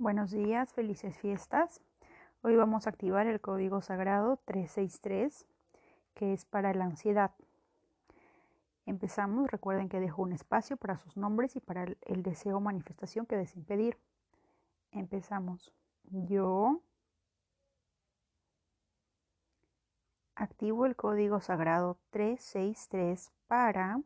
Buenos días, felices fiestas. Hoy vamos a activar el código sagrado 363, que es para la ansiedad. Empezamos, recuerden que dejo un espacio para sus nombres y para el, deseo o manifestación que deseen pedir. Empezamos. Yo activo el código sagrado 363 para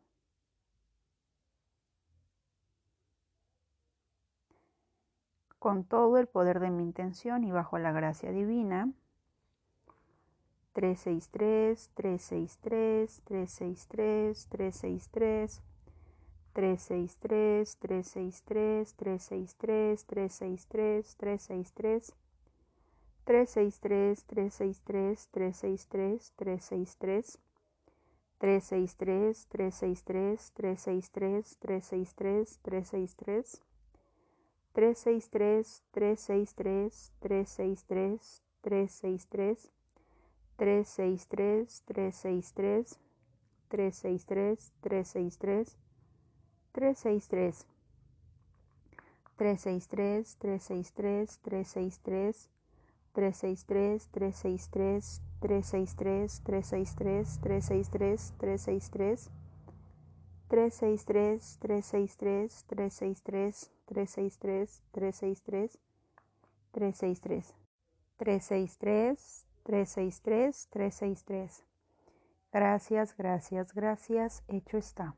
con todo el poder de mi intención y bajo la gracia divina. 363, 363, 363, 363, 363, 363, 363, 363, 363, 363, 363, 363, 363, 363, 363, 363, 363, 363, 363, 363, 363, 363, 363, 363, 363, 363, 363, 363, 363, 363, 363, 363, 363, 363, 363, 363, 363, 363, 363, 363, 363, 363, 363, 363, 363. Gracias, gracias, gracias. Hecho está.